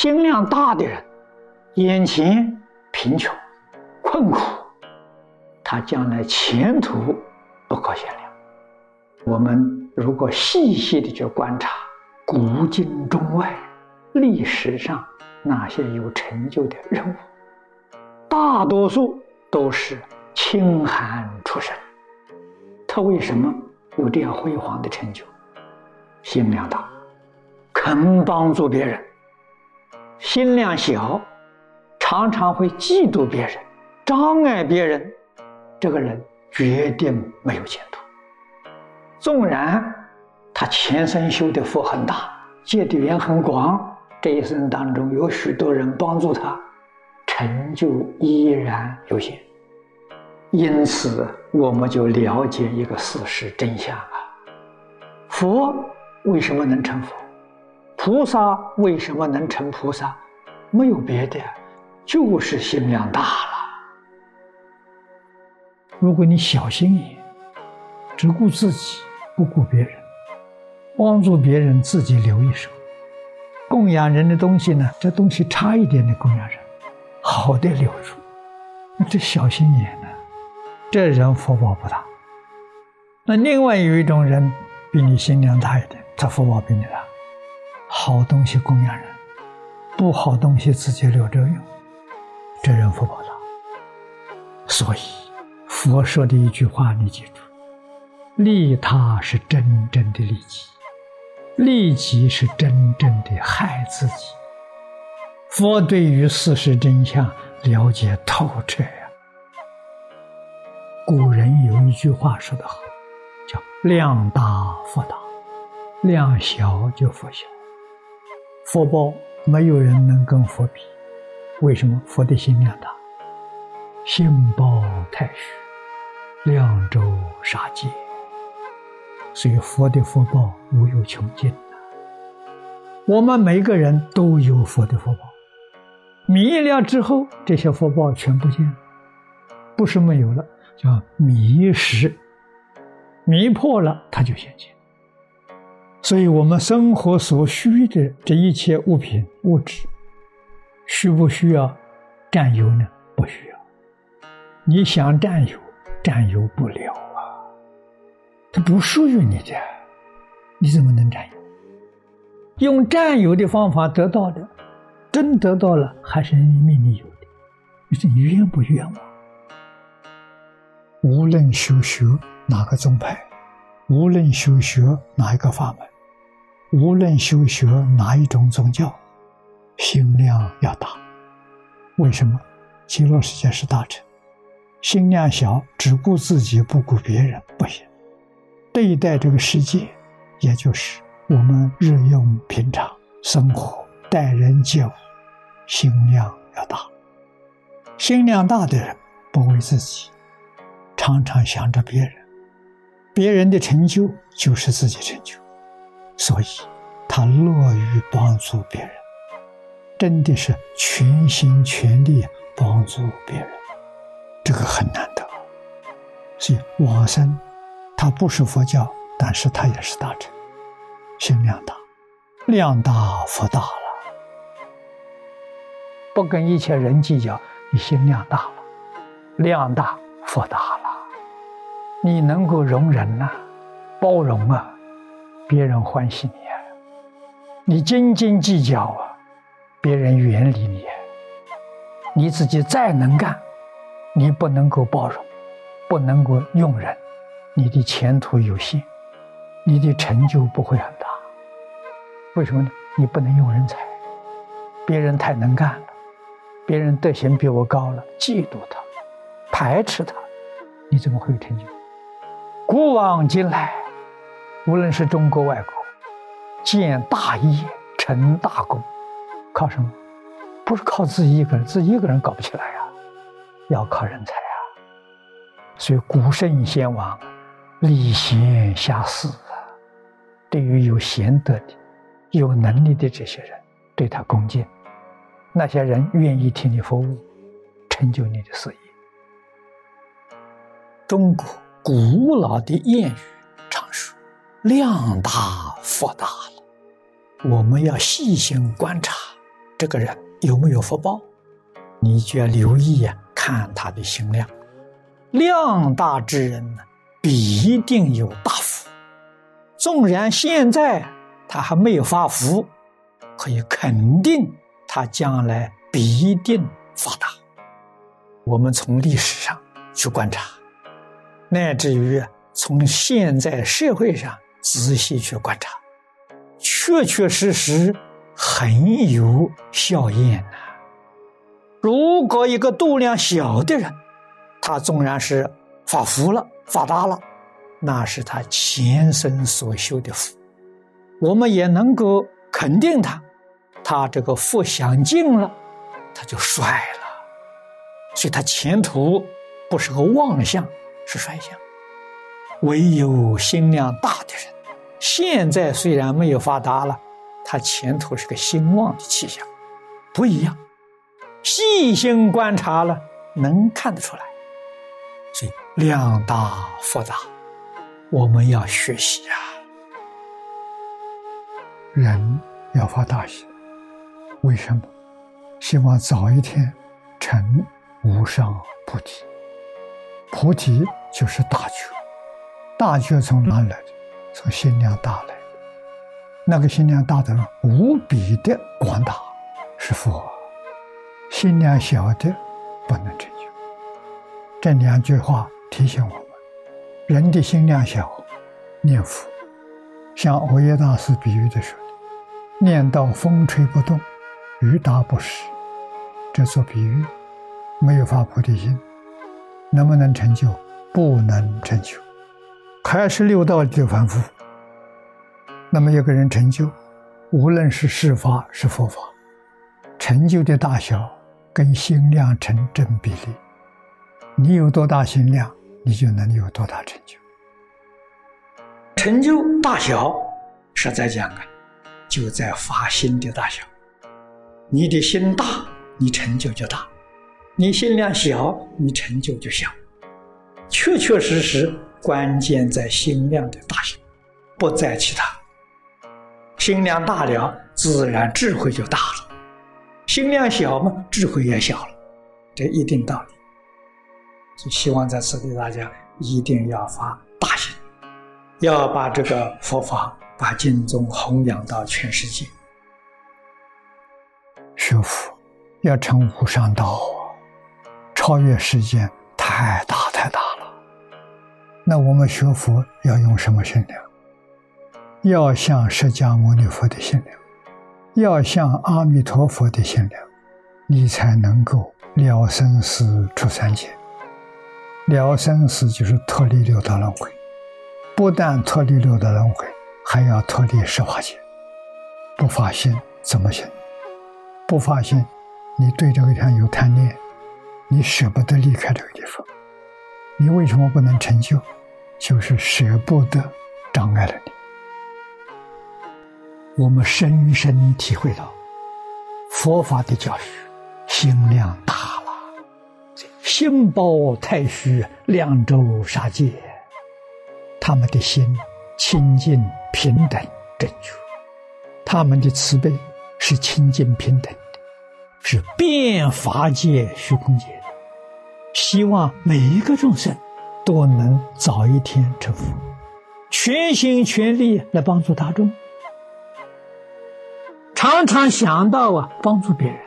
心量大的人，眼前贫穷困苦，他将来前途不可限量。我们如果细细的去观察古今中外历史上那些有成就的人物，大多数都是清寒出身。他为什么有这样辉煌的成就？心量大，肯帮助别人；心量小，常常会嫉妒别人、障碍别人。这个人决定没有前途。纵然他前生修的福很大，结的缘很广，这一生当中有许多人帮助他，成就依然有限。因此，我们就了解一个事实真相啊：佛为什么能成佛？菩萨为什么能成菩萨？没有别的，就是心量大了。如果你小心眼，只顾自己，不顾别人，帮助别人，自己留一手，供养人的东西呢？这东西差一点的供养人，好的留住。那这小心眼呢？这人福报不大，那另外有一种人比你心量大一点，他福报比你大，好东西供养人，不好东西自己留着用，这人福报大。所以佛说的一句话，你记住：利他是真正的利己，利己是真正的害自己。佛对于事实真相了解透彻呀。古人有一句话说得好，叫“量大福大，量小就福小”。佛报没有人能跟佛比，为什么？佛的心量大，心包太虚，量周沙界，所以佛的福报无有穷尽我们每个人都有佛的福报，迷了之后，这些福报全不见了，不是没有了。叫迷失，迷破了，它就现前。所以，我们生活所需的这一切物品、物质，需不需要占有呢？不需要。你想占有，占有不了啊！它不属于你的，你怎么能占有？用占有的方法得到的，真得到了，还是你命里有的？你说你冤不冤枉？无论修学哪个宗派，无论修学哪一个法门，无论修学哪一种宗教，心量要大。为什么？极乐世界是大乘，心量小，只顾自己不顾别人不行。对待这个世界，也就是我们日用平常生活待人接物，心量要大。心量大的人不为自己。常常想着别人，别人的成就就是自己成就，所以他乐于帮助别人，真的是全心全力帮助别人，这个很难得。所以往生他不是佛教，但是他也是大乘，心量大，量大福大了，不跟一切人计较，你心量大了，量大福大了。你能够容忍呐，包容啊，别人欢喜你啊；你斤斤计较啊，别人远离你。你自己再能干，你不能够包容，不能够用人，你的前途有限，你的成就不会很大。为什么呢？你不能用人才，别人太能干了，别人德行比我高了，嫉妒他，排斥他，你怎么会有成就？古往今来，无论是中国外国，建大业、成大功，靠什么？不是靠自己一个人，自己一个人搞不起来呀，要靠人才啊。所以古圣先王礼贤下士啊，对于有贤德的、有能力的这些人，对他恭敬，那些人愿意替你服务，成就你的事业。中国。古老的谚语常说：“量大福大了。”我们要细心观察，这个人有没有福报，你就要留意呀，看他的心量。量大之人呢，必定有大福。纵然现在他还没有发福，可以肯定他将来必定发达。我们从历史上去观察，乃至于从现在社会上仔细去观察，确确实实很有效验呐。如果一个度量小的人，他纵然是发福了、发达了，那是他前生所修的福，我们也能够肯定他，他这个福享尽了，他就衰了。所以，他前途不是个旺相，是衰相。唯有心量大的人，现在虽然没有发达了，他前途是个兴旺的气象，不一样。细心观察了，能看得出来。所以，量大福大，我们要学习啊。人要发大心，为什么？希望早一天成。无上菩提，菩提就是大觉，大觉从哪来的？从心量大来的。那个心量大的人无比的广大，是佛；心量小的不能成就。这两句话提醒我们：人的心量小，念佛，像欧耶大师比喻的说的，念到风吹不动，雨打不湿，这做比喻。没有发菩提心，能不能成就？不能成就。开始六道就凡夫。那么一个人成就，无论是世法是佛法，成就的大小跟心量成正比例。你有多大心量，你就能有多大成就。成就大小，实在讲啊，就在发心的大小。你的心大，你成就就大。你心量小，你成就就小。确确实实，关键在心量的大小，不在其他。心量大了，自然智慧就大了；心量小嘛，智慧也小了。这一定道理。所以，希望在此给大家一定要发大心，要把这个佛法、把经宗弘扬到全世界。学佛要成无上道。超越世间太大太大了，那我们学佛要用什么心量？要像释迦牟尼佛的心量，要像阿弥陀佛的心量，你才能够了生死出三界。了生死就是脱离六道轮回，不但脱离六道轮回，还要脱离十法界。不发心怎么行？不发心，你对这个天有贪念。你舍不得离开这个地方，你为什么不能成就？就是舍不得障碍了你。我们深深体会到佛法的教学，心量大了，心包太虚，量周杀戒，他们的心清净平等正确，他们的慈悲是清净平等的，是遍法界虚空界。希望每一个众生都能早一天成佛，全心全力来帮助大众，常常想到啊，帮助别人、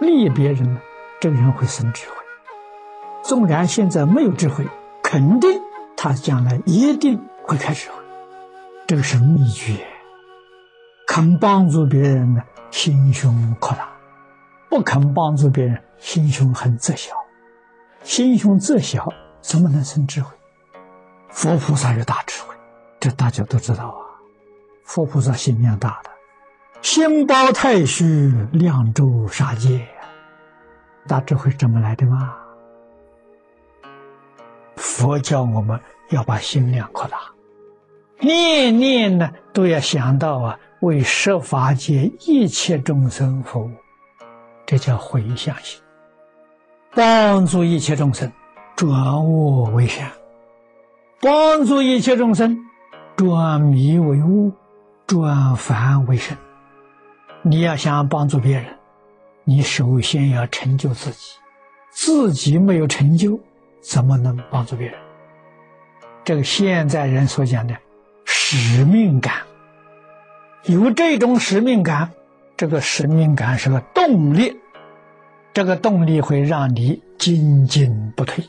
利益别人呢，这个人会生智慧。纵然现在没有智慧，肯定他将来一定会开智慧。这个是秘诀。肯帮助别人呢，心胸扩大；不肯帮助别人，心胸很窄小。心胸窄小，怎么能生智慧？佛菩萨有大智慧，这大家都知道啊。佛菩萨心量大的，心包太虚，量周杀戒，大智慧怎么来的嘛？佛教我们要把心量扩大，念念呢都要想到啊，为十法界一切众生服务，这叫回向心。帮助一切众生转恶为善，帮助一切众生转迷为悟，转凡为圣。你要想帮助别人，你首先要成就自己，自己没有成就，怎么能帮助别人？这个现在人所讲的使命感，有这种使命感，这个使命感是个动力，这个动力会让你精进不退。